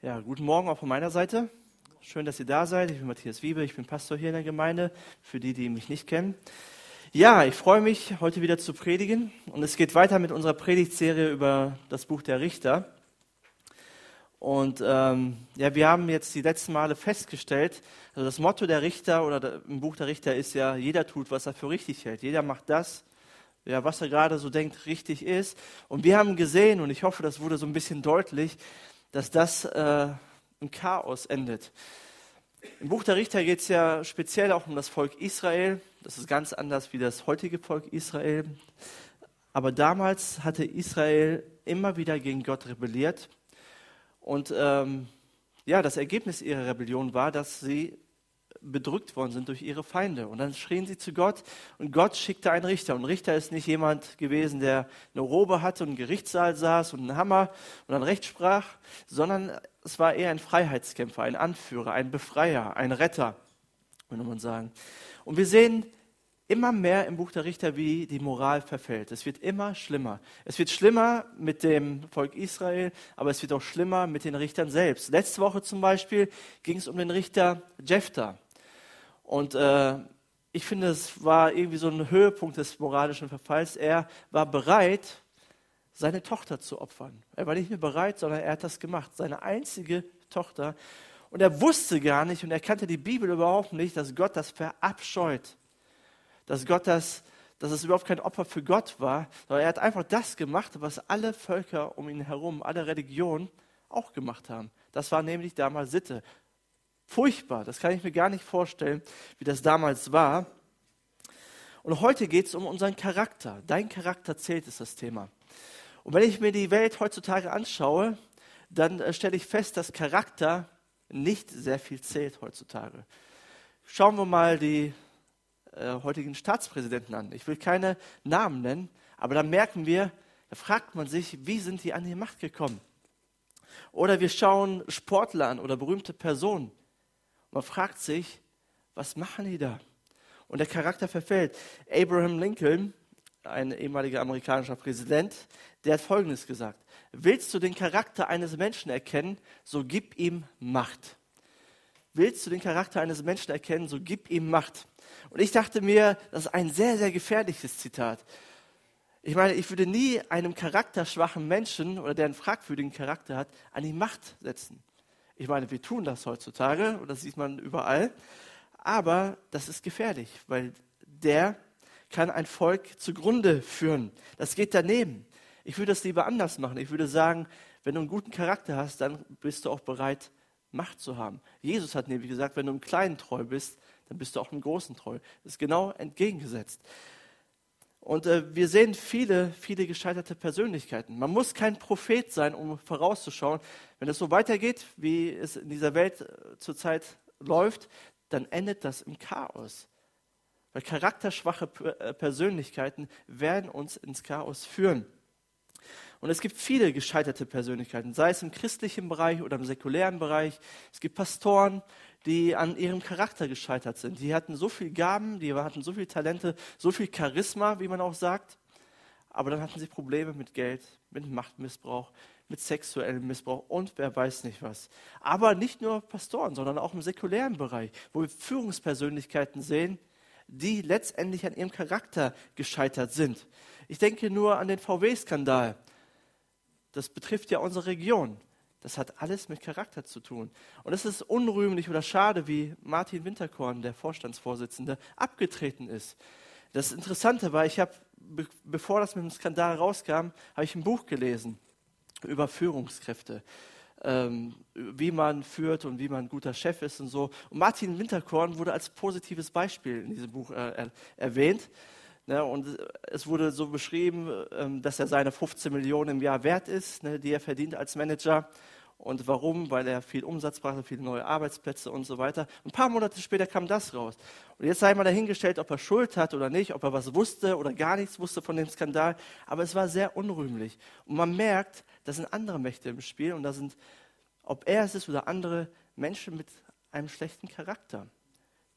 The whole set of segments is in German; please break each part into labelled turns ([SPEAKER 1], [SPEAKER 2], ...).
[SPEAKER 1] Ja, guten Morgen auch von meiner Seite. Schön, dass ihr da seid. Ich bin Matthias Wiebe, ich bin Pastor hier in der Gemeinde, für die, die mich nicht kennen. Ja, ich freue mich, heute wieder zu predigen. Und es geht weiter mit unserer Predigtserie über das Buch der Richter. Und ähm, ja, wir haben jetzt die letzten Male festgestellt, also das Motto der Richter oder im Buch der Richter ist ja, jeder tut, was er für richtig hält. Jeder macht das, ja, was er gerade so denkt, richtig ist. Und wir haben gesehen, und ich hoffe, das wurde so ein bisschen deutlich, dass das äh, im Chaos endet. Im Buch der Richter geht es ja speziell auch um das Volk Israel. Das ist ganz anders wie das heutige Volk Israel. Aber damals hatte Israel immer wieder gegen Gott rebelliert. Und ähm, ja, das Ergebnis ihrer Rebellion war, dass sie bedrückt worden sind durch ihre Feinde. Und dann schrien sie zu Gott und Gott schickte einen Richter. Und Richter ist nicht jemand gewesen, der eine Robe hatte und einen Gerichtssaal saß und einen Hammer und dann Recht sprach, sondern es war eher ein Freiheitskämpfer, ein Anführer, ein Befreier, ein Retter, würde man sagen. Und wir sehen immer mehr im Buch der Richter, wie die Moral verfällt. Es wird immer schlimmer. Es wird schlimmer mit dem Volk Israel, aber es wird auch schlimmer mit den Richtern selbst. Letzte Woche zum Beispiel ging es um den Richter Jephthah. Und äh, ich finde, es war irgendwie so ein Höhepunkt des moralischen Verfalls. Er war bereit, seine Tochter zu opfern. Er war nicht nur bereit, sondern er hat das gemacht. Seine einzige Tochter. Und er wusste gar nicht und er kannte die Bibel überhaupt nicht, dass Gott das verabscheut. Dass Gott das, dass es überhaupt kein Opfer für Gott war, sondern er hat einfach das gemacht, was alle Völker um ihn herum, alle Religionen auch gemacht haben. Das war nämlich damals Sitte. Furchtbar, das kann ich mir gar nicht vorstellen, wie das damals war. Und heute geht es um unseren Charakter. Dein Charakter zählt, ist das Thema. Und wenn ich mir die Welt heutzutage anschaue, dann äh, stelle ich fest, dass Charakter nicht sehr viel zählt heutzutage. Schauen wir mal die äh, heutigen Staatspräsidenten an. Ich will keine Namen nennen, aber da merken wir, da fragt man sich, wie sind die an die Macht gekommen? Oder wir schauen Sportler an oder berühmte Personen. Man fragt sich, was machen die da? Und der Charakter verfällt. Abraham Lincoln, ein ehemaliger amerikanischer Präsident, der hat Folgendes gesagt. Willst du den Charakter eines Menschen erkennen, so gib ihm Macht. Willst du den Charakter eines Menschen erkennen, so gib ihm Macht. Und ich dachte mir, das ist ein sehr, sehr gefährliches Zitat. Ich meine, ich würde nie einem charakterschwachen Menschen oder der einen fragwürdigen Charakter hat, an die Macht setzen. Ich meine, wir tun das heutzutage und das sieht man überall. Aber das ist gefährlich, weil der kann ein Volk zugrunde führen. Das geht daneben. Ich würde das lieber anders machen. Ich würde sagen, wenn du einen guten Charakter hast, dann bist du auch bereit, Macht zu haben. Jesus hat nämlich gesagt, wenn du im Kleinen treu bist, dann bist du auch im Großen treu. Das ist genau entgegengesetzt. Und äh, wir sehen viele, viele gescheiterte Persönlichkeiten. Man muss kein Prophet sein, um vorauszuschauen, wenn es so weitergeht, wie es in dieser Welt äh, zurzeit läuft, dann endet das im Chaos. Weil charakterschwache äh, Persönlichkeiten werden uns ins Chaos führen. Und es gibt viele gescheiterte Persönlichkeiten, sei es im christlichen Bereich oder im säkulären Bereich. Es gibt Pastoren, die an ihrem Charakter gescheitert sind. Die hatten so viel Gaben, die hatten so viele Talente, so viel Charisma, wie man auch sagt. Aber dann hatten sie Probleme mit Geld, mit Machtmissbrauch, mit sexuellem Missbrauch und wer weiß nicht was. Aber nicht nur Pastoren, sondern auch im säkulären Bereich, wo wir Führungspersönlichkeiten sehen, die letztendlich an ihrem Charakter gescheitert sind. Ich denke nur an den VW-Skandal. Das betrifft ja unsere Region. Das hat alles mit Charakter zu tun. Und es ist unrühmlich oder schade, wie Martin Winterkorn, der Vorstandsvorsitzende, abgetreten ist. Das Interessante war, ich habe, bevor das mit dem Skandal rauskam, habe ich ein Buch gelesen über Führungskräfte, ähm, wie man führt und wie man ein guter Chef ist und so. Und Martin Winterkorn wurde als positives Beispiel in diesem Buch äh, erwähnt. Ne, und es wurde so beschrieben, ähm, dass er seine 15 Millionen im Jahr wert ist, ne, die er verdient als Manager. Und warum? Weil er viel Umsatz brachte, viele neue Arbeitsplätze und so weiter. Ein paar Monate später kam das raus. Und jetzt sei mal dahingestellt, ob er Schuld hat oder nicht, ob er was wusste oder gar nichts wusste von dem Skandal. Aber es war sehr unrühmlich. Und man merkt, da sind andere Mächte im Spiel und da sind, ob er es ist oder andere Menschen mit einem schlechten Charakter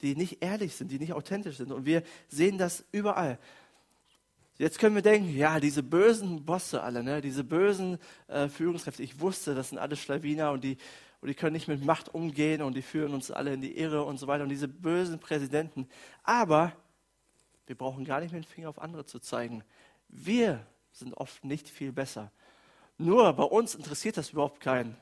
[SPEAKER 1] die nicht ehrlich sind, die nicht authentisch sind. Und wir sehen das überall. Jetzt können wir denken, ja, diese bösen Bosse alle, ne, diese bösen äh, Führungskräfte, ich wusste, das sind alle Schlawiner und die, und die können nicht mit Macht umgehen und die führen uns alle in die Irre und so weiter und diese bösen Präsidenten. Aber wir brauchen gar nicht mit dem Finger auf andere zu zeigen. Wir sind oft nicht viel besser. Nur bei uns interessiert das überhaupt keinen.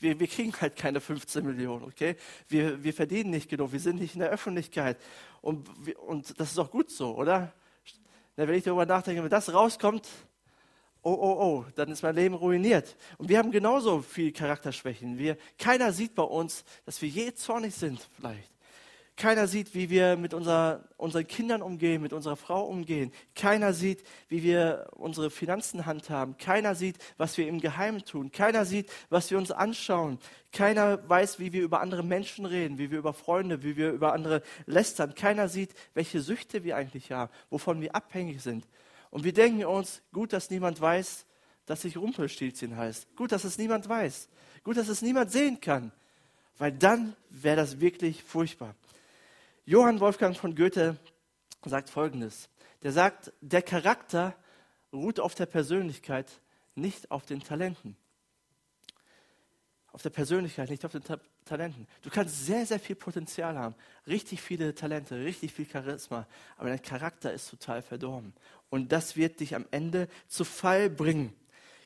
[SPEAKER 1] Wir, wir kriegen halt keine 15 Millionen, okay? Wir, wir verdienen nicht genug, wir sind nicht in der Öffentlichkeit. Und, und das ist auch gut so, oder? Wenn ich darüber nachdenke, wenn das rauskommt, oh, oh, oh, dann ist mein Leben ruiniert. Und wir haben genauso viel Charakterschwächen. Wir, keiner sieht bei uns, dass wir je zornig sind, vielleicht. Keiner sieht, wie wir mit unser, unseren Kindern umgehen, mit unserer Frau umgehen. Keiner sieht, wie wir unsere Finanzen handhaben. Keiner sieht, was wir im Geheimen tun. Keiner sieht, was wir uns anschauen. Keiner weiß, wie wir über andere Menschen reden, wie wir über Freunde, wie wir über andere lästern. Keiner sieht, welche Süchte wir eigentlich haben, wovon wir abhängig sind. Und wir denken uns, gut, dass niemand weiß, dass ich Rumpelstilzchen heißt. Gut, dass es niemand weiß. Gut, dass es niemand sehen kann. Weil dann wäre das wirklich furchtbar. Johann Wolfgang von Goethe sagt Folgendes. Der sagt, der Charakter ruht auf der Persönlichkeit, nicht auf den Talenten. Auf der Persönlichkeit, nicht auf den Ta Talenten. Du kannst sehr, sehr viel Potenzial haben, richtig viele Talente, richtig viel Charisma, aber dein Charakter ist total verdorben. Und das wird dich am Ende zu Fall bringen.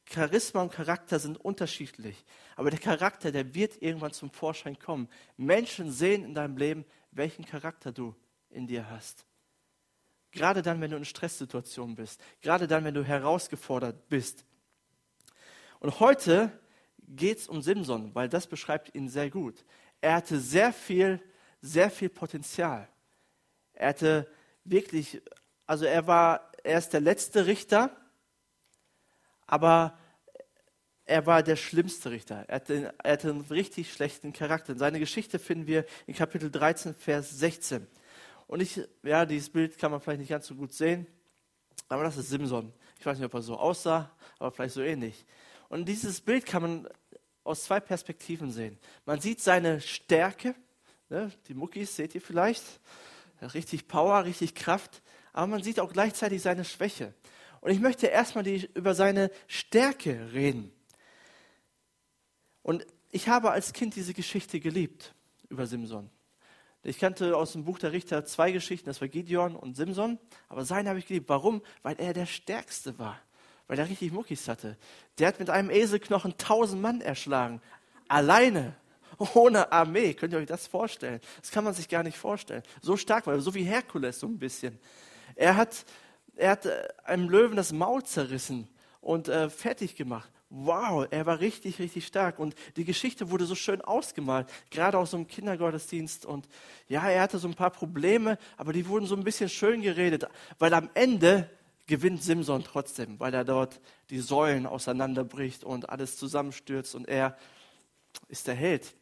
[SPEAKER 1] Charisma und Charakter sind unterschiedlich, aber der Charakter, der wird irgendwann zum Vorschein kommen. Menschen sehen in deinem Leben, welchen Charakter du in dir hast. Gerade dann, wenn du in Stresssituationen bist, gerade dann, wenn du herausgefordert bist. Und heute geht es um Simson, weil das beschreibt ihn sehr gut. Er hatte sehr viel, sehr viel Potenzial. Er hatte wirklich, also er war, er ist der letzte Richter, aber er war der schlimmste Richter. Er hatte, er hatte, einen richtig schlechten Charakter. Seine Geschichte finden wir in Kapitel 13, Vers 16. Und ich, ja, dieses Bild kann man vielleicht nicht ganz so gut sehen, aber das ist Simson. Ich weiß nicht, ob er so aussah, aber vielleicht so ähnlich. Und dieses Bild kann man aus zwei Perspektiven sehen. Man sieht seine Stärke, ne, die Muckis seht ihr vielleicht, richtig Power, richtig Kraft, aber man sieht auch gleichzeitig seine Schwäche. Und ich möchte erstmal die, über seine Stärke reden. Und ich habe als Kind diese Geschichte geliebt über Simson. Ich kannte aus dem Buch der Richter zwei Geschichten, das war Gideon und Simson, aber seine habe ich geliebt. Warum? Weil er der Stärkste war, weil er richtig Muckis hatte. Der hat mit einem Eselknochen tausend Mann erschlagen, alleine, ohne Armee. Könnt ihr euch das vorstellen? Das kann man sich gar nicht vorstellen. So stark war er, so wie Herkules so ein bisschen. Er hat, er hat äh, einem Löwen das Maul zerrissen und äh, fertig gemacht wow, er war richtig, richtig stark. Und die Geschichte wurde so schön ausgemalt, gerade aus so einem Kindergottesdienst. Und ja, er hatte so ein paar Probleme, aber die wurden so ein bisschen schön geredet, weil am Ende gewinnt Simson trotzdem, weil er dort die Säulen auseinanderbricht und alles zusammenstürzt und er ist der Held.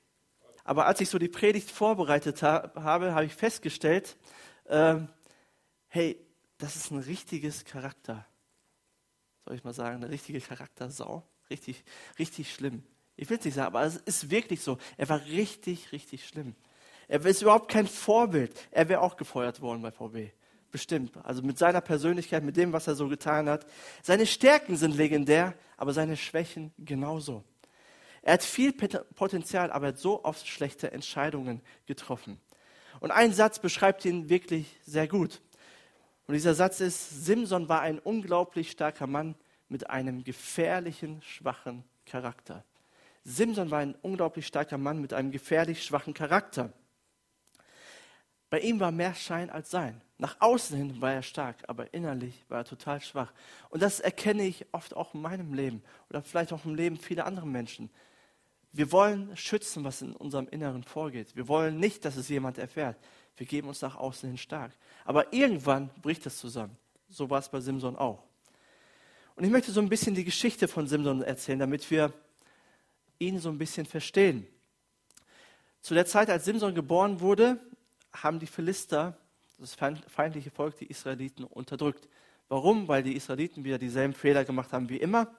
[SPEAKER 1] Aber als ich so die Predigt vorbereitet habe, habe ich festgestellt, äh, hey, das ist ein richtiges Charakter. Soll ich mal sagen, eine richtige Charaktersau richtig, richtig schlimm. Ich will es nicht sagen, aber es ist wirklich so. Er war richtig, richtig schlimm. Er ist überhaupt kein Vorbild. Er wäre auch gefeuert worden bei VW. Bestimmt. Also mit seiner Persönlichkeit, mit dem, was er so getan hat. Seine Stärken sind legendär, aber seine Schwächen genauso. Er hat viel Potenzial, aber er hat so oft schlechte Entscheidungen getroffen. Und ein Satz beschreibt ihn wirklich sehr gut. Und dieser Satz ist, Simson war ein unglaublich starker Mann, mit einem gefährlichen, schwachen Charakter. Simson war ein unglaublich starker Mann mit einem gefährlich schwachen Charakter. Bei ihm war mehr Schein als Sein. Nach außen hin war er stark, aber innerlich war er total schwach. Und das erkenne ich oft auch in meinem Leben oder vielleicht auch im Leben vieler anderer Menschen. Wir wollen schützen, was in unserem Inneren vorgeht. Wir wollen nicht, dass es jemand erfährt. Wir geben uns nach außen hin stark. Aber irgendwann bricht es zusammen. So war es bei Simson auch. Und ich möchte so ein bisschen die Geschichte von Simson erzählen, damit wir ihn so ein bisschen verstehen. Zu der Zeit, als Simson geboren wurde, haben die Philister, das feindliche Volk, die Israeliten unterdrückt. Warum? Weil die Israeliten wieder dieselben Fehler gemacht haben wie immer.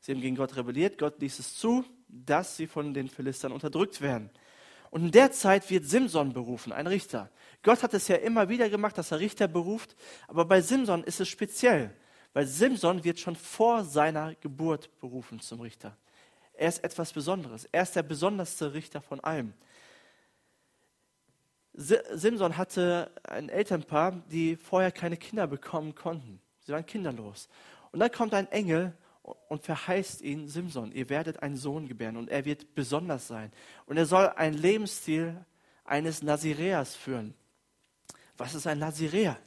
[SPEAKER 1] Sie haben gegen Gott rebelliert. Gott ließ es zu, dass sie von den Philistern unterdrückt werden. Und in der Zeit wird Simson berufen, ein Richter. Gott hat es ja immer wieder gemacht, dass er Richter beruft, aber bei Simson ist es speziell. Weil Simson wird schon vor seiner Geburt berufen zum Richter. Er ist etwas Besonderes. Er ist der besonderste Richter von allem. Simson hatte ein Elternpaar, die vorher keine Kinder bekommen konnten. Sie waren kinderlos. Und dann kommt ein Engel und verheißt ihn, Simson, ihr werdet einen Sohn gebären und er wird besonders sein. Und er soll einen Lebensstil eines Nazireas führen. Was ist ein Naziräer?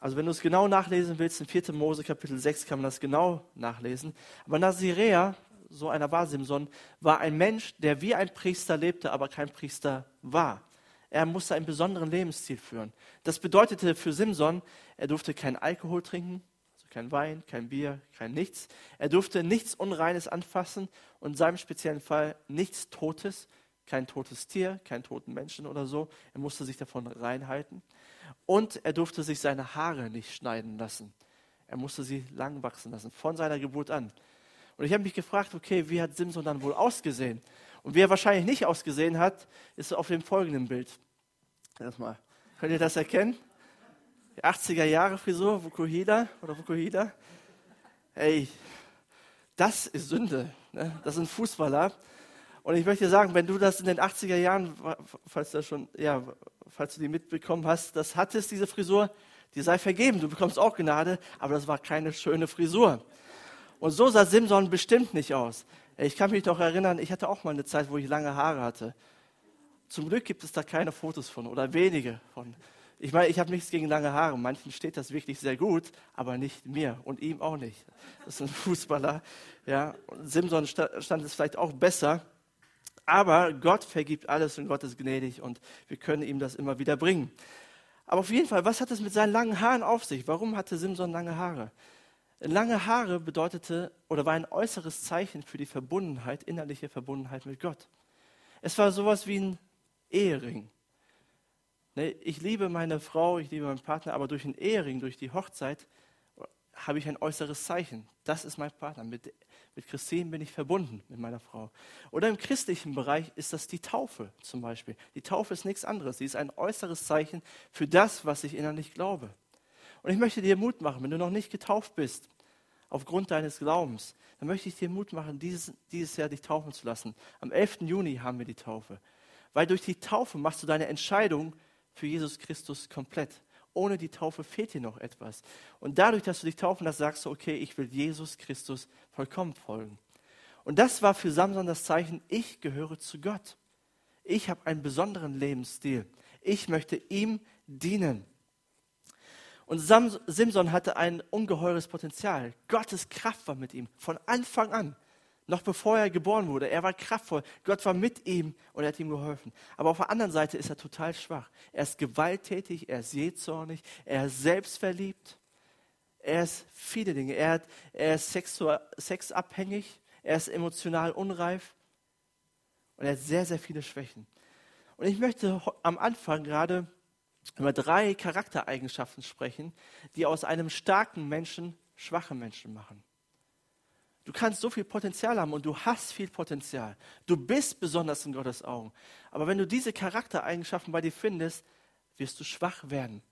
[SPEAKER 1] Also wenn du es genau nachlesen willst, in 4. Mose Kapitel 6 kann man das genau nachlesen. Aber Naziräer, so einer war Simson, war ein Mensch, der wie ein Priester lebte, aber kein Priester war. Er musste einen besonderen Lebensstil führen. Das bedeutete für Simson, er durfte keinen Alkohol trinken, also kein Wein, kein Bier, kein nichts. Er durfte nichts Unreines anfassen und in seinem speziellen Fall nichts Totes, kein totes Tier, keinen toten Menschen oder so. Er musste sich davon reinhalten. Und er durfte sich seine Haare nicht schneiden lassen. Er musste sie lang wachsen lassen, von seiner Geburt an. Und ich habe mich gefragt, okay, wie hat Simson dann wohl ausgesehen? Und wie er wahrscheinlich nicht ausgesehen hat, ist auf dem folgenden Bild. Erstmal. Könnt ihr das erkennen? Die 80er Jahre Frisur, Vukuhida oder Vukuhida. Ey, das ist Sünde. Ne? Das sind Fußballer. Und ich möchte sagen, wenn du das in den 80er Jahren, falls du, schon, ja, falls du die mitbekommen hast, das hattest, diese Frisur, die sei vergeben. Du bekommst auch Gnade, aber das war keine schöne Frisur. Und so sah Simson bestimmt nicht aus. Ich kann mich noch erinnern, ich hatte auch mal eine Zeit, wo ich lange Haare hatte. Zum Glück gibt es da keine Fotos von oder wenige von. Ich meine, ich habe nichts gegen lange Haare. Manchen steht das wirklich sehr gut, aber nicht mir und ihm auch nicht. Das ist ein Fußballer. Ja, Simson stand es vielleicht auch besser. Aber Gott vergibt alles und Gott ist gnädig und wir können ihm das immer wieder bringen. Aber auf jeden Fall, was hat es mit seinen langen Haaren auf sich? Warum hatte Simson lange Haare? Lange Haare bedeutete oder war ein äußeres Zeichen für die Verbundenheit, innerliche Verbundenheit mit Gott. Es war sowas wie ein Ehering. Ne, ich liebe meine Frau, ich liebe meinen Partner, aber durch einen Ehering, durch die Hochzeit, habe ich ein äußeres Zeichen. Das ist mein Partner. Mit, mit Christine bin ich verbunden, mit meiner Frau. Oder im christlichen Bereich ist das die Taufe zum Beispiel. Die Taufe ist nichts anderes. Sie ist ein äußeres Zeichen für das, was ich innerlich glaube. Und ich möchte dir Mut machen, wenn du noch nicht getauft bist, aufgrund deines Glaubens, dann möchte ich dir Mut machen, dieses, dieses Jahr dich taufen zu lassen. Am 11. Juni haben wir die Taufe. Weil durch die Taufe machst du deine Entscheidung für Jesus Christus komplett ohne die Taufe fehlt dir noch etwas. Und dadurch, dass du dich taufen lässt, sagst du, okay, ich will Jesus Christus vollkommen folgen. Und das war für Samson das Zeichen, ich gehöre zu Gott. Ich habe einen besonderen Lebensstil. Ich möchte ihm dienen. Und Simson hatte ein ungeheures Potenzial. Gottes Kraft war mit ihm von Anfang an. Noch bevor er geboren wurde. Er war kraftvoll. Gott war mit ihm und er hat ihm geholfen. Aber auf der anderen Seite ist er total schwach. Er ist gewalttätig, er ist jähzornig, er ist selbstverliebt. Er ist viele Dinge. Er, hat, er ist sexabhängig, er ist emotional unreif und er hat sehr, sehr viele Schwächen. Und ich möchte am Anfang gerade über drei Charaktereigenschaften sprechen, die aus einem starken Menschen schwache Menschen machen. Du kannst so viel Potenzial haben und du hast viel Potenzial. Du bist besonders in Gottes Augen. Aber wenn du diese Charaktereigenschaften bei dir findest, wirst du schwach werden.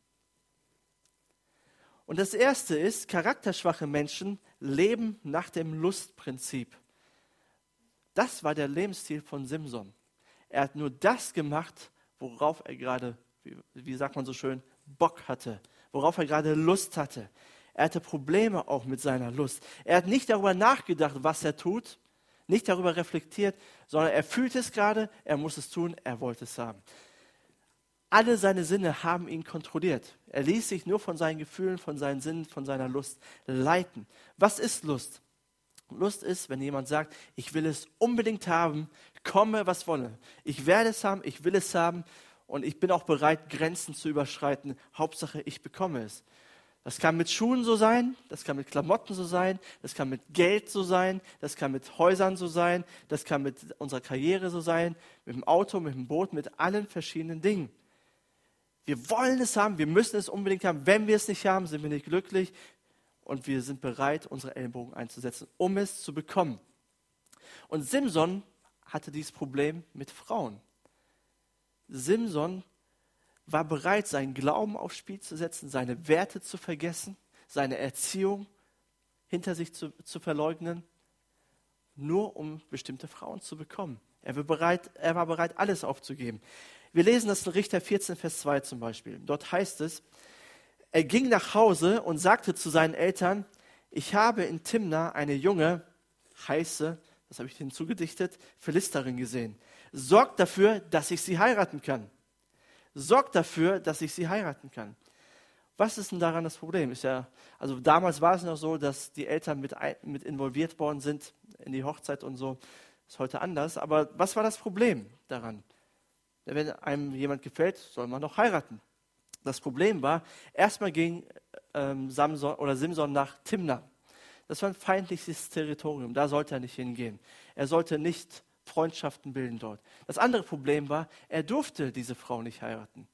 [SPEAKER 1] Und das erste ist, charakterschwache Menschen leben nach dem Lustprinzip. Das war der Lebensstil von Simson. Er hat nur das gemacht, worauf er gerade, wie, wie sagt man so schön, Bock hatte, worauf er gerade Lust hatte. Er hatte Probleme auch mit seiner Lust. Er hat nicht darüber nachgedacht, was er tut, nicht darüber reflektiert, sondern er fühlt es gerade, er muss es tun, er wollte es haben. Alle seine Sinne haben ihn kontrolliert. Er ließ sich nur von seinen Gefühlen, von seinen Sinnen, von seiner Lust leiten. Was ist Lust? Lust ist, wenn jemand sagt, ich will es unbedingt haben, komme, was wolle. Ich werde es haben, ich will es haben und ich bin auch bereit, Grenzen zu überschreiten. Hauptsache, ich bekomme es. Das kann mit Schuhen so sein, das kann mit Klamotten so sein, das kann mit Geld so sein, das kann mit Häusern so sein, das kann mit unserer Karriere so sein, mit dem Auto, mit dem Boot, mit allen verschiedenen Dingen. Wir wollen es haben, wir müssen es unbedingt haben. Wenn wir es nicht haben, sind wir nicht glücklich und wir sind bereit, unsere Ellenbogen einzusetzen, um es zu bekommen. Und Simson hatte dieses Problem mit Frauen. Simson war bereit, seinen Glauben aufs Spiel zu setzen, seine Werte zu vergessen, seine Erziehung hinter sich zu, zu verleugnen, nur um bestimmte Frauen zu bekommen. Er war bereit, er war bereit alles aufzugeben. Wir lesen das in Richter 14, Vers 2 zum Beispiel. Dort heißt es, er ging nach Hause und sagte zu seinen Eltern, ich habe in Timna eine junge, heiße, das habe ich hinzugedichtet, Philisterin gesehen. Sorgt dafür, dass ich sie heiraten kann. Sorgt dafür, dass ich sie heiraten kann. Was ist denn daran das Problem? Ist ja, also damals war es noch so, dass die Eltern mit, mit involviert worden sind in die Hochzeit und so. Ist heute anders. Aber was war das Problem daran? Wenn einem jemand gefällt, soll man noch heiraten. Das Problem war, erstmal ging ähm, Samson oder Simson nach Timna. Das war ein feindliches Territorium. Da sollte er nicht hingehen. Er sollte nicht Freundschaften bilden dort. Das andere Problem war, er durfte diese Frau nicht heiraten.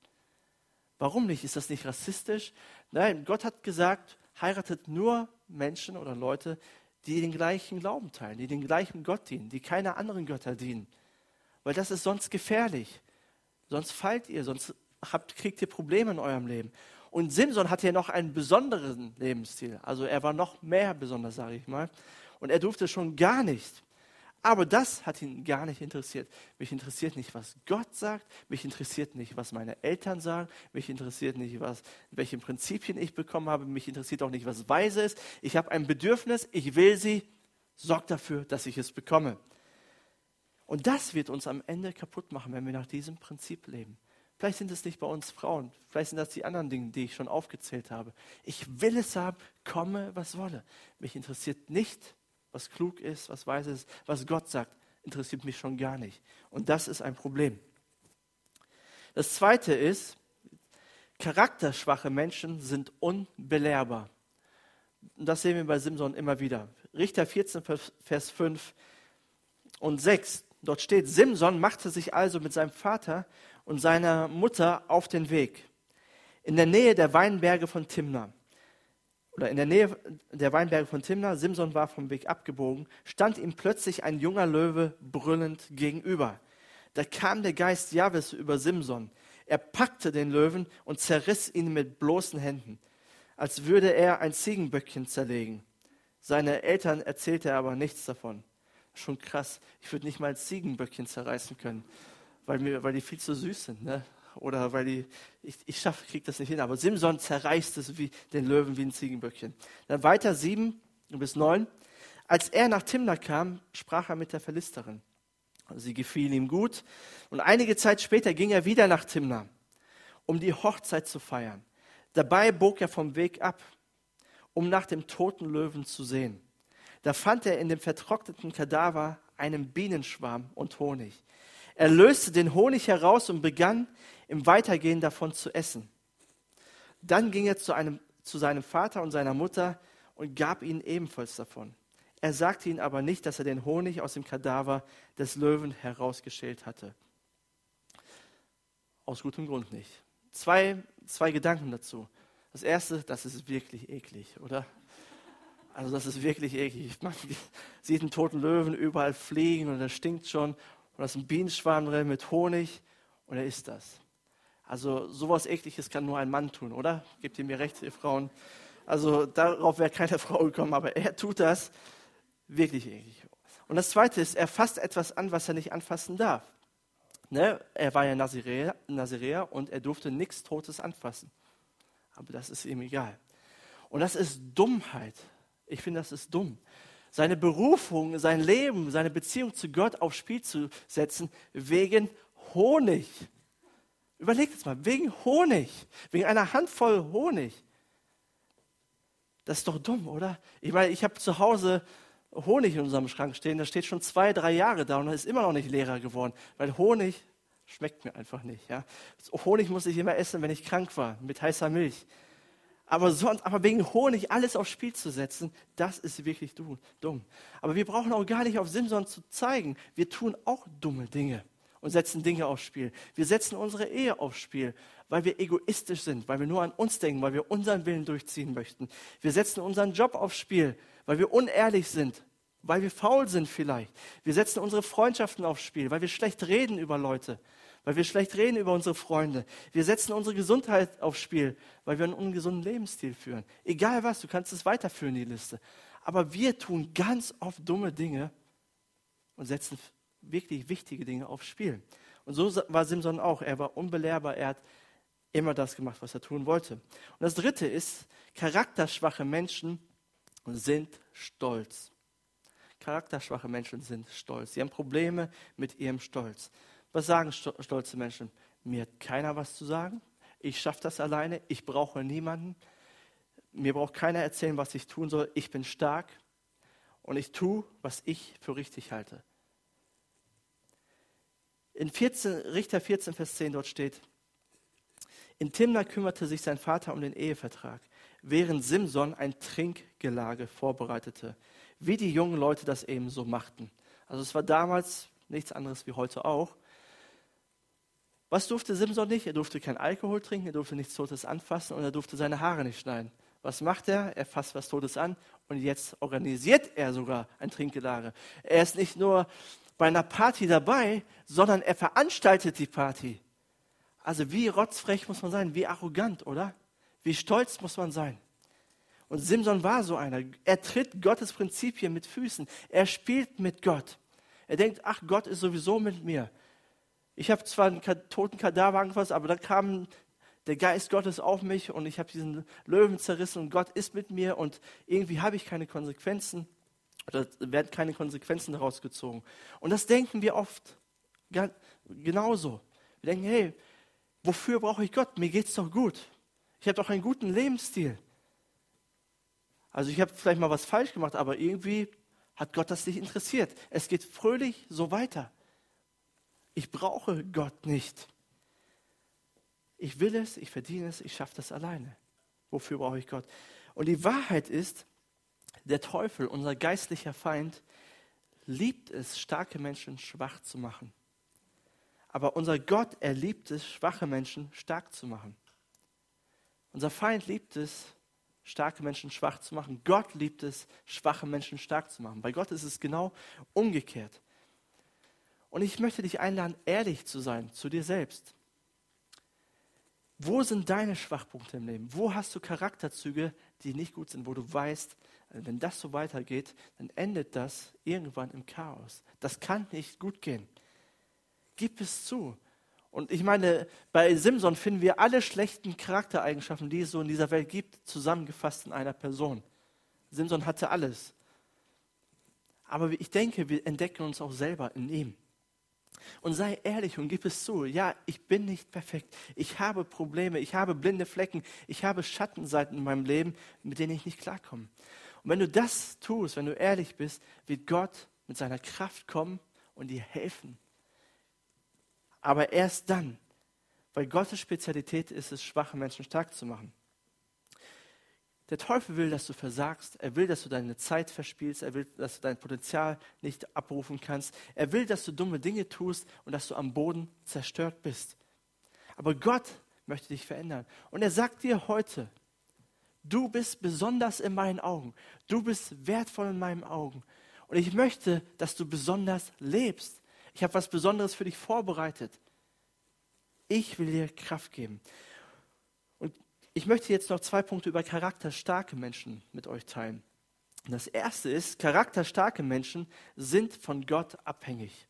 [SPEAKER 1] Warum nicht? Ist das nicht rassistisch? Nein, Gott hat gesagt, heiratet nur Menschen oder Leute, die den gleichen Glauben teilen, die den gleichen Gott dienen, die keine anderen Götter dienen. Weil das ist sonst gefährlich. Sonst fallt ihr, sonst habt, kriegt ihr Probleme in eurem Leben. Und Simson hatte ja noch einen besonderen Lebensstil. Also er war noch mehr besonders, sage ich mal. Und er durfte schon gar nicht aber das hat ihn gar nicht interessiert. Mich interessiert nicht, was Gott sagt. Mich interessiert nicht, was meine Eltern sagen. Mich interessiert nicht, was, welche Prinzipien ich bekommen habe. Mich interessiert auch nicht, was weise ist. Ich habe ein Bedürfnis. Ich will sie. Sorg dafür, dass ich es bekomme. Und das wird uns am Ende kaputt machen, wenn wir nach diesem Prinzip leben. Vielleicht sind es nicht bei uns Frauen. Vielleicht sind das die anderen Dinge, die ich schon aufgezählt habe. Ich will es haben, komme, was wolle. Mich interessiert nicht, was klug ist, was weise ist, was Gott sagt, interessiert mich schon gar nicht. Und das ist ein Problem. Das Zweite ist, charakterschwache Menschen sind unbelehrbar. Und das sehen wir bei Simson immer wieder. Richter 14, Vers 5 und 6. Dort steht, Simson machte sich also mit seinem Vater und seiner Mutter auf den Weg in der Nähe der Weinberge von Timna oder in der Nähe der Weinberge von Timna, Simson war vom Weg abgebogen, stand ihm plötzlich ein junger Löwe brüllend gegenüber. Da kam der Geist Jahwes über Simson. Er packte den Löwen und zerriss ihn mit bloßen Händen, als würde er ein Ziegenböckchen zerlegen. Seine Eltern erzählte aber nichts davon. Schon krass. Ich würde nicht mal ein Ziegenböckchen zerreißen können, weil, mir, weil die viel zu süß sind. Ne? Oder weil die, ich, ich schaffe, kriege das nicht hin. Aber Simson zerreißt es wie den Löwen wie ein Ziegenböckchen. Dann weiter sieben bis neun. Als er nach Timna kam, sprach er mit der Philisterin. Sie gefiel ihm gut. Und einige Zeit später ging er wieder nach Timna, um die Hochzeit zu feiern. Dabei bog er vom Weg ab, um nach dem toten Löwen zu sehen. Da fand er in dem vertrockneten Kadaver einen Bienenschwarm und Honig. Er löste den Honig heraus und begann im Weitergehen davon zu essen. Dann ging er zu, einem, zu seinem Vater und seiner Mutter und gab ihnen ebenfalls davon. Er sagte ihnen aber nicht, dass er den Honig aus dem Kadaver des Löwen herausgeschält hatte. Aus gutem Grund nicht. Zwei, zwei Gedanken dazu. Das erste, das ist wirklich eklig, oder? Also das ist wirklich eklig. Man sieht einen toten Löwen überall fliegen und er stinkt schon und da ist ein Bienenschwarm drin mit Honig und er isst das. Also sowas Ekliges kann nur ein Mann tun, oder? Gebt ihr mir recht, ihr Frauen? Also darauf wäre keine Frau gekommen, aber er tut das wirklich eklig. Und das Zweite ist, er fasst etwas an, was er nicht anfassen darf. Ne? Er war ja Naziräer und er durfte nichts Totes anfassen. Aber das ist ihm egal. Und das ist Dummheit. Ich finde, das ist dumm seine Berufung, sein Leben, seine Beziehung zu Gott aufs Spiel zu setzen, wegen Honig. Überlegt es mal, wegen Honig, wegen einer Handvoll Honig. Das ist doch dumm, oder? Ich meine, ich habe zu Hause Honig in unserem Schrank stehen, der steht schon zwei, drei Jahre da und er ist immer noch nicht leerer geworden, weil Honig schmeckt mir einfach nicht. Ja? Honig muss ich immer essen, wenn ich krank war, mit heißer Milch. Aber, sonst, aber wegen Honig alles aufs Spiel zu setzen, das ist wirklich dumm. Aber wir brauchen auch gar nicht auf Simson zu zeigen. Wir tun auch dumme Dinge und setzen Dinge aufs Spiel. Wir setzen unsere Ehe aufs Spiel, weil wir egoistisch sind, weil wir nur an uns denken, weil wir unseren Willen durchziehen möchten. Wir setzen unseren Job aufs Spiel, weil wir unehrlich sind, weil wir faul sind vielleicht. Wir setzen unsere Freundschaften aufs Spiel, weil wir schlecht reden über Leute, weil wir schlecht reden über unsere Freunde. Wir setzen unsere Gesundheit aufs Spiel, weil wir einen ungesunden Lebensstil führen. Egal was, du kannst es weiterführen, die Liste. Aber wir tun ganz oft dumme Dinge und setzen wirklich wichtige Dinge aufs Spiel. Und so war Simson auch. Er war unbelehrbar. Er hat immer das gemacht, was er tun wollte. Und das Dritte ist, charakterschwache Menschen sind stolz. Charakterschwache Menschen sind stolz. Sie haben Probleme mit ihrem Stolz. Was sagen stolze Menschen? Mir hat keiner was zu sagen. Ich schaffe das alleine. Ich brauche niemanden. Mir braucht keiner erzählen, was ich tun soll. Ich bin stark und ich tue, was ich für richtig halte. In 14, Richter 14, Vers 10 dort steht, in Timna kümmerte sich sein Vater um den Ehevertrag, während Simson ein Trinkgelage vorbereitete, wie die jungen Leute das eben so machten. Also es war damals nichts anderes wie heute auch. Was durfte Simson nicht? Er durfte kein Alkohol trinken, er durfte nichts Totes anfassen und er durfte seine Haare nicht schneiden. Was macht er? Er fasst was Totes an und jetzt organisiert er sogar ein Trinkgelage. Er ist nicht nur bei einer Party dabei, sondern er veranstaltet die Party. Also wie rotzfrech muss man sein, wie arrogant, oder? Wie stolz muss man sein. Und Simson war so einer. Er tritt Gottes Prinzipien mit Füßen. Er spielt mit Gott. Er denkt, ach, Gott ist sowieso mit mir. Ich habe zwar einen toten Kadaver angefasst, aber da kam der Geist Gottes auf mich und ich habe diesen Löwen zerrissen und Gott ist mit mir und irgendwie habe ich keine Konsequenzen oder werden keine Konsequenzen daraus gezogen. Und das denken wir oft genauso. Wir denken, hey, wofür brauche ich Gott? Mir geht es doch gut. Ich habe doch einen guten Lebensstil. Also ich habe vielleicht mal was falsch gemacht, aber irgendwie hat Gott das nicht interessiert. Es geht fröhlich so weiter. Ich brauche Gott nicht. Ich will es, ich verdiene es, ich schaffe das alleine. Wofür brauche ich Gott? Und die Wahrheit ist, der Teufel, unser geistlicher Feind, liebt es, starke Menschen schwach zu machen. Aber unser Gott, er liebt es, schwache Menschen stark zu machen. Unser Feind liebt es, starke Menschen schwach zu machen. Gott liebt es, schwache Menschen stark zu machen. Bei Gott ist es genau umgekehrt. Und ich möchte dich einladen, ehrlich zu sein zu dir selbst. Wo sind deine Schwachpunkte im Leben? Wo hast du Charakterzüge, die nicht gut sind, wo du weißt, wenn das so weitergeht, dann endet das irgendwann im Chaos. Das kann nicht gut gehen. Gib es zu. Und ich meine, bei Simson finden wir alle schlechten Charaktereigenschaften, die es so in dieser Welt gibt, zusammengefasst in einer Person. Simson hatte alles. Aber ich denke, wir entdecken uns auch selber in ihm. Und sei ehrlich und gib es zu. Ja, ich bin nicht perfekt. Ich habe Probleme. Ich habe blinde Flecken. Ich habe Schattenseiten in meinem Leben, mit denen ich nicht klarkomme. Und wenn du das tust, wenn du ehrlich bist, wird Gott mit seiner Kraft kommen und dir helfen. Aber erst dann, weil Gottes Spezialität ist es, schwache Menschen stark zu machen. Der Teufel will, dass du versagst. Er will, dass du deine Zeit verspielst. Er will, dass du dein Potenzial nicht abrufen kannst. Er will, dass du dumme Dinge tust und dass du am Boden zerstört bist. Aber Gott möchte dich verändern. Und er sagt dir heute, du bist besonders in meinen Augen. Du bist wertvoll in meinen Augen. Und ich möchte, dass du besonders lebst. Ich habe was Besonderes für dich vorbereitet. Ich will dir Kraft geben. Ich möchte jetzt noch zwei Punkte über charakterstarke Menschen mit euch teilen. Das erste ist, charakterstarke Menschen sind von Gott abhängig.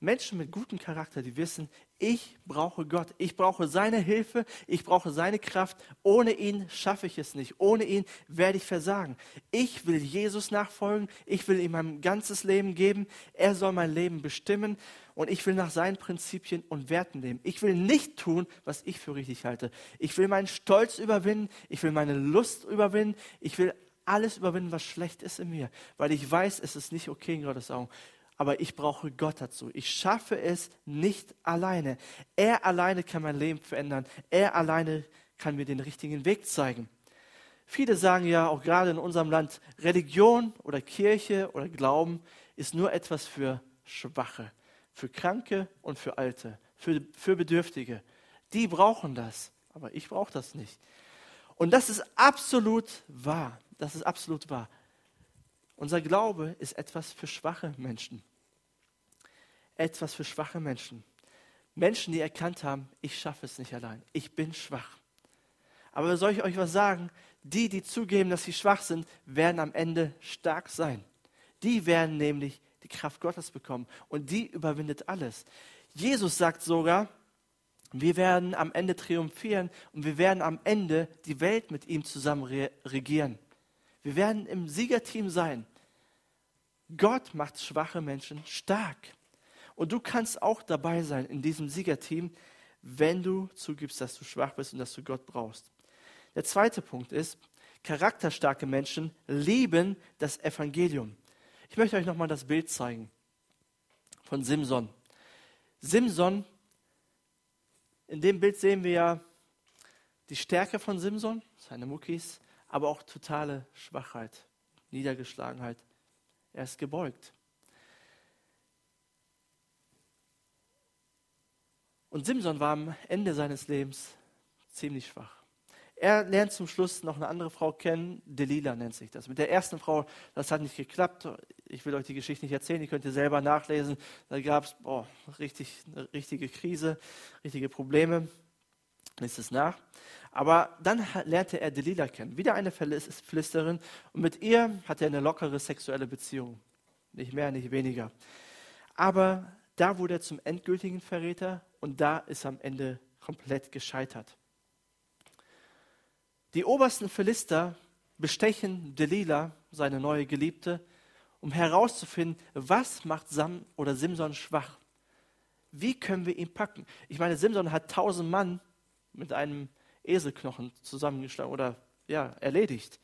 [SPEAKER 1] Menschen mit gutem Charakter, die wissen, ich brauche Gott, ich brauche seine Hilfe, ich brauche seine Kraft. Ohne ihn schaffe ich es nicht, ohne ihn werde ich versagen. Ich will Jesus nachfolgen, ich will ihm mein ganzes Leben geben, er soll mein Leben bestimmen und ich will nach seinen Prinzipien und Werten leben. Ich will nicht tun, was ich für richtig halte. Ich will meinen Stolz überwinden, ich will meine Lust überwinden, ich will alles überwinden, was schlecht ist in mir, weil ich weiß, es ist nicht okay in Gottes Augen aber ich brauche Gott dazu. Ich schaffe es nicht alleine. Er alleine kann mein Leben verändern. Er alleine kann mir den richtigen Weg zeigen. Viele sagen ja, auch gerade in unserem Land, Religion oder Kirche oder Glauben ist nur etwas für Schwache, für Kranke und für Alte, für, für Bedürftige. Die brauchen das, aber ich brauche das nicht. Und das ist absolut wahr. Das ist absolut wahr. Unser Glaube ist etwas für schwache Menschen. Etwas für schwache Menschen. Menschen, die erkannt haben, ich schaffe es nicht allein. Ich bin schwach. Aber soll ich euch was sagen? Die, die zugeben, dass sie schwach sind, werden am Ende stark sein. Die werden nämlich die Kraft Gottes bekommen und die überwindet alles. Jesus sagt sogar, wir werden am Ende triumphieren und wir werden am Ende die Welt mit ihm zusammen regieren. Wir werden im Siegerteam sein. Gott macht schwache Menschen stark. Und du kannst auch dabei sein in diesem Siegerteam, wenn du zugibst, dass du schwach bist und dass du Gott brauchst. Der zweite Punkt ist, charakterstarke Menschen lieben das Evangelium. Ich möchte euch nochmal das Bild zeigen von Simson. Simson, in dem Bild sehen wir ja die Stärke von Simson, seine Muckis, aber auch totale Schwachheit, Niedergeschlagenheit. Er ist gebeugt. Und Simson war am Ende seines Lebens ziemlich schwach. Er lernt zum Schluss noch eine andere Frau kennen, Delila nennt sich das. Mit der ersten Frau, das hat nicht geklappt. Ich will euch die Geschichte nicht erzählen, die könnt ihr selber nachlesen. Da gab es richtig, eine richtige Krise, richtige Probleme. Liest es nach. Aber dann lernte er Delila kennen, wieder eine Philisterin. Und mit ihr hat er eine lockere sexuelle Beziehung. Nicht mehr, nicht weniger. Aber da wurde er zum endgültigen Verräter und da ist am Ende komplett gescheitert. Die obersten Philister bestechen Delilah, seine neue Geliebte, um herauszufinden, was macht Sam oder Simson schwach. Wie können wir ihn packen? Ich meine, Simson hat tausend Mann mit einem Eselknochen zusammengeschlagen oder ja, erledigt.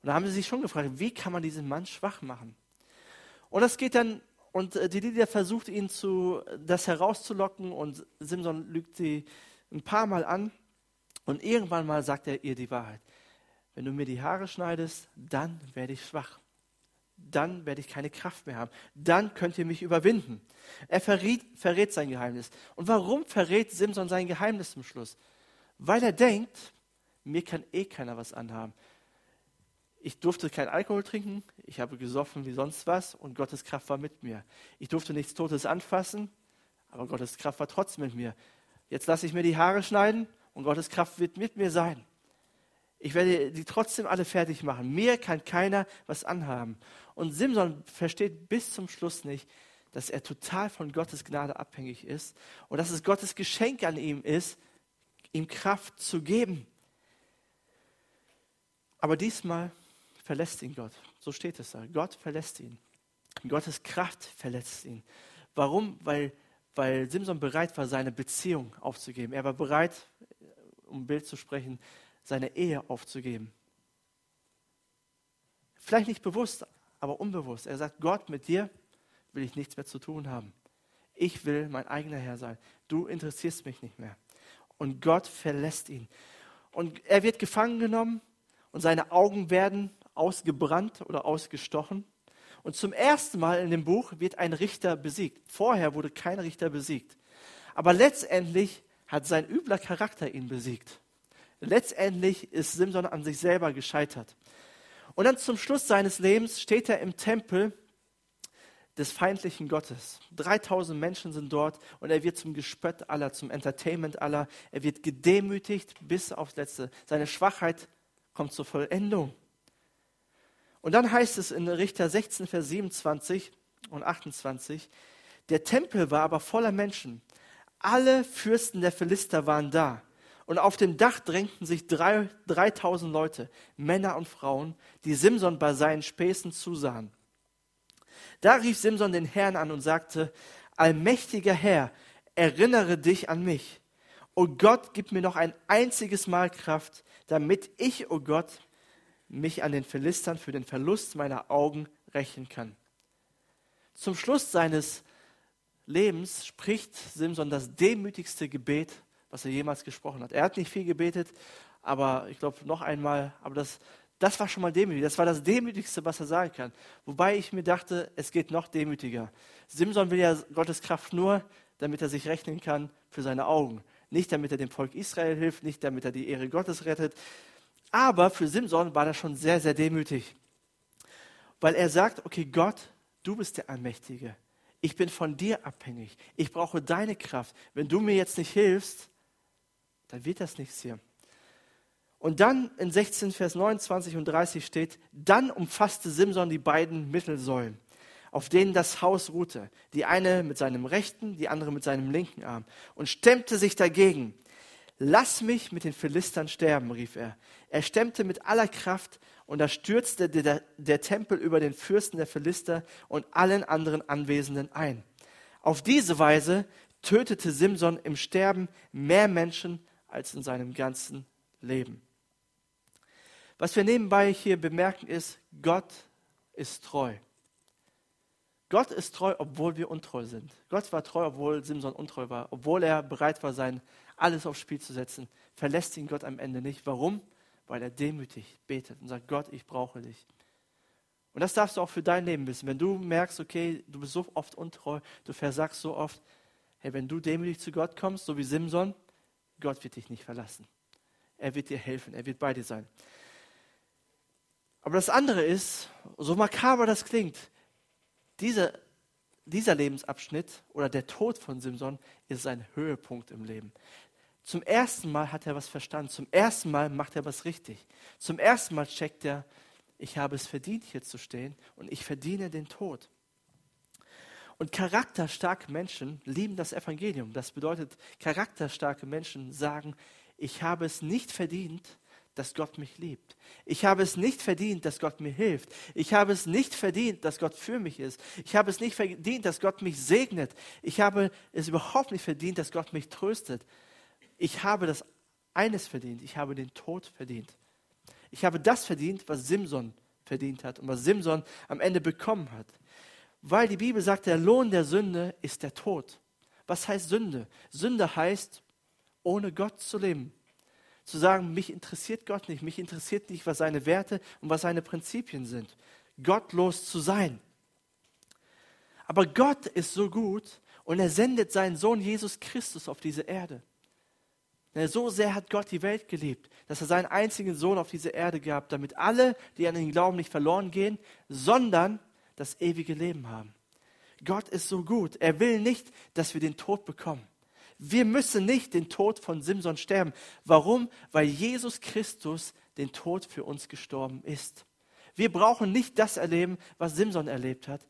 [SPEAKER 1] Und da haben sie sich schon gefragt, wie kann man diesen Mann schwach machen? Und das geht dann und äh, Lydia versucht ihn zu, das herauszulocken und Simson lügt sie ein paar Mal an. Und irgendwann mal sagt er ihr die Wahrheit. Wenn du mir die Haare schneidest, dann werde ich schwach. Dann werde ich keine Kraft mehr haben. Dann könnt ihr mich überwinden. Er verrät, verrät sein Geheimnis. Und warum verrät Simson sein Geheimnis zum Schluss? Weil er denkt, mir kann eh keiner was anhaben ich durfte kein Alkohol trinken, ich habe gesoffen wie sonst was und Gottes Kraft war mit mir. Ich durfte nichts Totes anfassen, aber Gottes Kraft war trotzdem mit mir. Jetzt lasse ich mir die Haare schneiden und Gottes Kraft wird mit mir sein. Ich werde die trotzdem alle fertig machen. Mir kann keiner was anhaben. Und Simson versteht bis zum Schluss nicht, dass er total von Gottes Gnade abhängig ist und dass es Gottes Geschenk an ihm ist, ihm Kraft zu geben. Aber diesmal verlässt ihn Gott. So steht es da. Gott verlässt ihn. Gottes Kraft verletzt ihn. Warum? Weil, weil Simson bereit war, seine Beziehung aufzugeben. Er war bereit, um Bild zu sprechen, seine Ehe aufzugeben. Vielleicht nicht bewusst, aber unbewusst. Er sagt, Gott, mit dir will ich nichts mehr zu tun haben. Ich will mein eigener Herr sein. Du interessierst mich nicht mehr. Und Gott verlässt ihn. Und er wird gefangen genommen und seine Augen werden ausgebrannt oder ausgestochen. Und zum ersten Mal in dem Buch wird ein Richter besiegt. Vorher wurde kein Richter besiegt. Aber letztendlich hat sein übler Charakter ihn besiegt. Letztendlich ist Simson an sich selber gescheitert. Und dann zum Schluss seines Lebens steht er im Tempel des feindlichen Gottes. 3000 Menschen sind dort und er wird zum Gespött aller, zum Entertainment aller. Er wird gedemütigt bis aufs Letzte. Seine Schwachheit kommt zur Vollendung. Und dann heißt es in Richter 16, Vers 27 und 28, der Tempel war aber voller Menschen. Alle Fürsten der Philister waren da. Und auf dem Dach drängten sich drei, 3000 Leute, Männer und Frauen, die Simson bei seinen Späßen zusahen. Da rief Simson den Herrn an und sagte, Allmächtiger Herr, erinnere dich an mich. O Gott, gib mir noch ein einziges Mal Kraft, damit ich, o Gott, mich an den Philistern für den Verlust meiner Augen rächen kann. Zum Schluss seines Lebens spricht Simson das demütigste Gebet, was er jemals gesprochen hat. Er hat nicht viel gebetet, aber ich glaube noch einmal, aber das, das war schon mal demütig. Das war das Demütigste, was er sagen kann. Wobei ich mir dachte, es geht noch demütiger. Simson will ja Gottes Kraft nur, damit er sich rechnen kann für seine Augen. Nicht damit er dem Volk Israel hilft, nicht damit er die Ehre Gottes rettet, aber für Simson war das schon sehr, sehr demütig. Weil er sagt, okay, Gott, du bist der Allmächtige. Ich bin von dir abhängig. Ich brauche deine Kraft. Wenn du mir jetzt nicht hilfst, dann wird das nichts hier. Und dann in 16, Vers 29 und 30 steht, dann umfasste Simson die beiden Mittelsäulen. auf denen das Haus ruhte, die eine mit seinem rechten, die andere mit seinem linken Arm, und stemmte sich dagegen. Lass mich mit den Philistern sterben, rief er. Er stemmte mit aller Kraft, und da stürzte der, der Tempel über den Fürsten der Philister und allen anderen Anwesenden ein. Auf diese Weise tötete Simson im Sterben mehr Menschen als in seinem ganzen Leben. Was wir nebenbei hier bemerken ist, Gott ist treu. Gott ist treu, obwohl wir untreu sind. Gott war treu, obwohl Simson untreu war, obwohl er bereit war, sein alles aufs Spiel zu setzen. Verlässt ihn Gott am Ende nicht. Warum? Weil er demütig betet und sagt, Gott, ich brauche dich. Und das darfst du auch für dein Leben wissen. Wenn du merkst, okay, du bist so oft untreu, du versagst so oft, hey, wenn du demütig zu Gott kommst, so wie Simson, Gott wird dich nicht verlassen. Er wird dir helfen, er wird bei dir sein. Aber das andere ist, so makaber das klingt, dieser, dieser Lebensabschnitt oder der Tod von Simson ist sein Höhepunkt im Leben. Zum ersten Mal hat er was verstanden. Zum ersten Mal macht er was richtig. Zum ersten Mal checkt er, ich habe es verdient, hier zu stehen und ich verdiene den Tod. Und charakterstarke Menschen lieben das Evangelium. Das bedeutet, charakterstarke Menschen sagen, ich habe es nicht verdient, dass Gott mich liebt. Ich habe es nicht verdient, dass Gott mir hilft. Ich habe es nicht verdient, dass Gott für mich ist. Ich habe es nicht verdient, dass Gott mich segnet. Ich habe es überhaupt nicht verdient, dass Gott mich tröstet. Ich habe das eines verdient. Ich habe den Tod verdient. Ich habe das verdient, was Simson verdient hat und was Simson am Ende bekommen hat. Weil die Bibel sagt, der Lohn der Sünde ist der Tod. Was heißt Sünde? Sünde heißt, ohne Gott zu leben. Zu sagen, mich interessiert Gott nicht, mich interessiert nicht, was seine Werte und was seine Prinzipien sind. Gottlos zu sein. Aber Gott ist so gut und er sendet seinen Sohn Jesus Christus auf diese Erde. So sehr hat Gott die Welt geliebt, dass er seinen einzigen Sohn auf diese Erde gab, damit alle, die an ihn glauben, nicht verloren gehen, sondern das ewige Leben haben. Gott ist so gut. Er will nicht, dass wir den Tod bekommen. Wir müssen nicht den Tod von Simson sterben. Warum? Weil Jesus Christus den Tod für uns gestorben ist. Wir brauchen nicht das erleben, was Simson erlebt hat.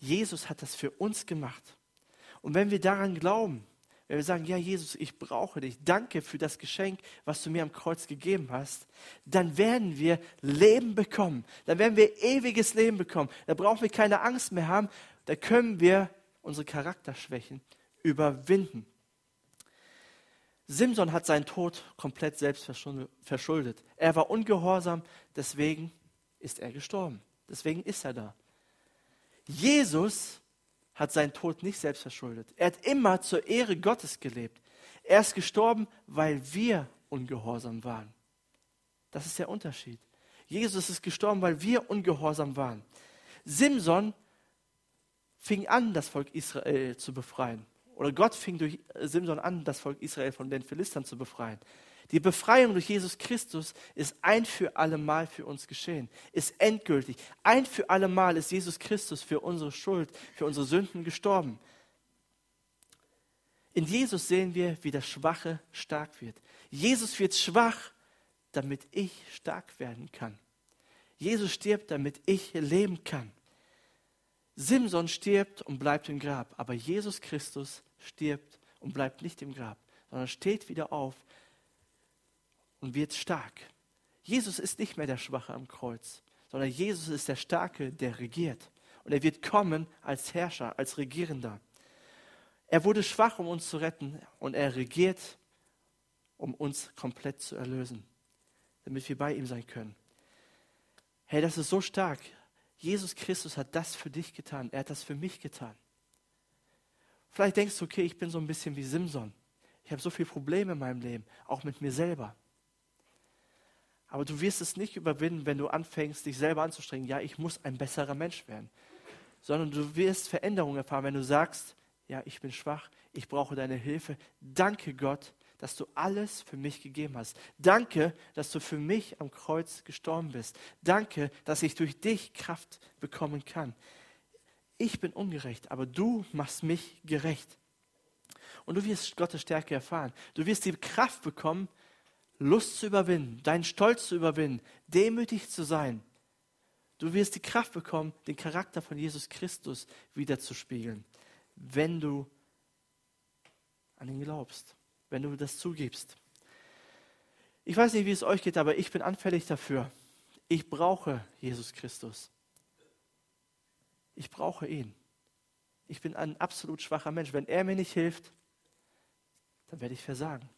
[SPEAKER 1] Jesus hat das für uns gemacht. Und wenn wir daran glauben, wenn wir sagen, ja Jesus, ich brauche dich, danke für das Geschenk, was du mir am Kreuz gegeben hast, dann werden wir Leben bekommen. Dann werden wir ewiges Leben bekommen. Da brauchen wir keine Angst mehr haben. Da können wir unsere Charakterschwächen überwinden. Simson hat seinen Tod komplett selbst verschuldet. Er war ungehorsam, deswegen ist er gestorben. Deswegen ist er da. Jesus hat seinen Tod nicht selbst verschuldet. Er hat immer zur Ehre Gottes gelebt. Er ist gestorben, weil wir ungehorsam waren. Das ist der Unterschied. Jesus ist gestorben, weil wir ungehorsam waren. Simson fing an, das Volk Israel zu befreien. Oder Gott fing durch Simson an, das Volk Israel von den Philistern zu befreien. Die Befreiung durch Jesus Christus ist ein für alle Mal für uns geschehen, ist endgültig. Ein für alle Mal ist Jesus Christus für unsere Schuld, für unsere Sünden gestorben. In Jesus sehen wir, wie der Schwache stark wird. Jesus wird schwach, damit ich stark werden kann. Jesus stirbt, damit ich leben kann. Simson stirbt und bleibt im Grab, aber Jesus Christus stirbt und bleibt nicht im Grab, sondern steht wieder auf und wird stark. Jesus ist nicht mehr der Schwache am Kreuz, sondern Jesus ist der Starke, der regiert. Und er wird kommen als Herrscher, als Regierender. Er wurde schwach, um uns zu retten, und er regiert, um uns komplett zu erlösen, damit wir bei ihm sein können. Hey, das ist so stark. Jesus Christus hat das für dich getan. Er hat das für mich getan. Vielleicht denkst du, okay, ich bin so ein bisschen wie Simson. Ich habe so viele Probleme in meinem Leben, auch mit mir selber. Aber du wirst es nicht überwinden, wenn du anfängst, dich selber anzustrengen. Ja, ich muss ein besserer Mensch werden. Sondern du wirst Veränderungen erfahren, wenn du sagst, ja, ich bin schwach, ich brauche deine Hilfe. Danke Gott, dass du alles für mich gegeben hast. Danke, dass du für mich am Kreuz gestorben bist. Danke, dass ich durch dich Kraft bekommen kann. Ich bin ungerecht, aber du machst mich gerecht. Und du wirst Gottes Stärke erfahren. Du wirst die Kraft bekommen, Lust zu überwinden, deinen Stolz zu überwinden, demütig zu sein, Du wirst die Kraft bekommen, den Charakter von Jesus Christus wiederzuspiegeln, wenn du an ihn glaubst, wenn du das zugibst. Ich weiß nicht, wie es euch geht, aber ich bin anfällig dafür. Ich brauche Jesus Christus. Ich brauche ihn. Ich bin ein absolut schwacher Mensch. Wenn er mir nicht hilft, dann werde ich versagen.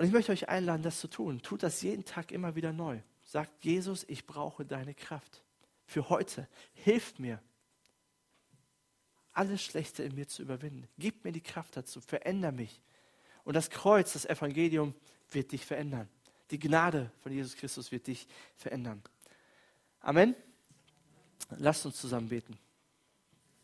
[SPEAKER 1] Und ich möchte euch einladen, das zu tun. Tut das jeden Tag immer wieder neu. Sagt Jesus, ich brauche deine Kraft. Für heute. Hilf mir, alles Schlechte in mir zu überwinden. Gib mir die Kraft dazu. Veränder mich. Und das Kreuz, das Evangelium wird dich verändern. Die Gnade von Jesus Christus wird dich verändern. Amen. Lasst uns zusammen beten.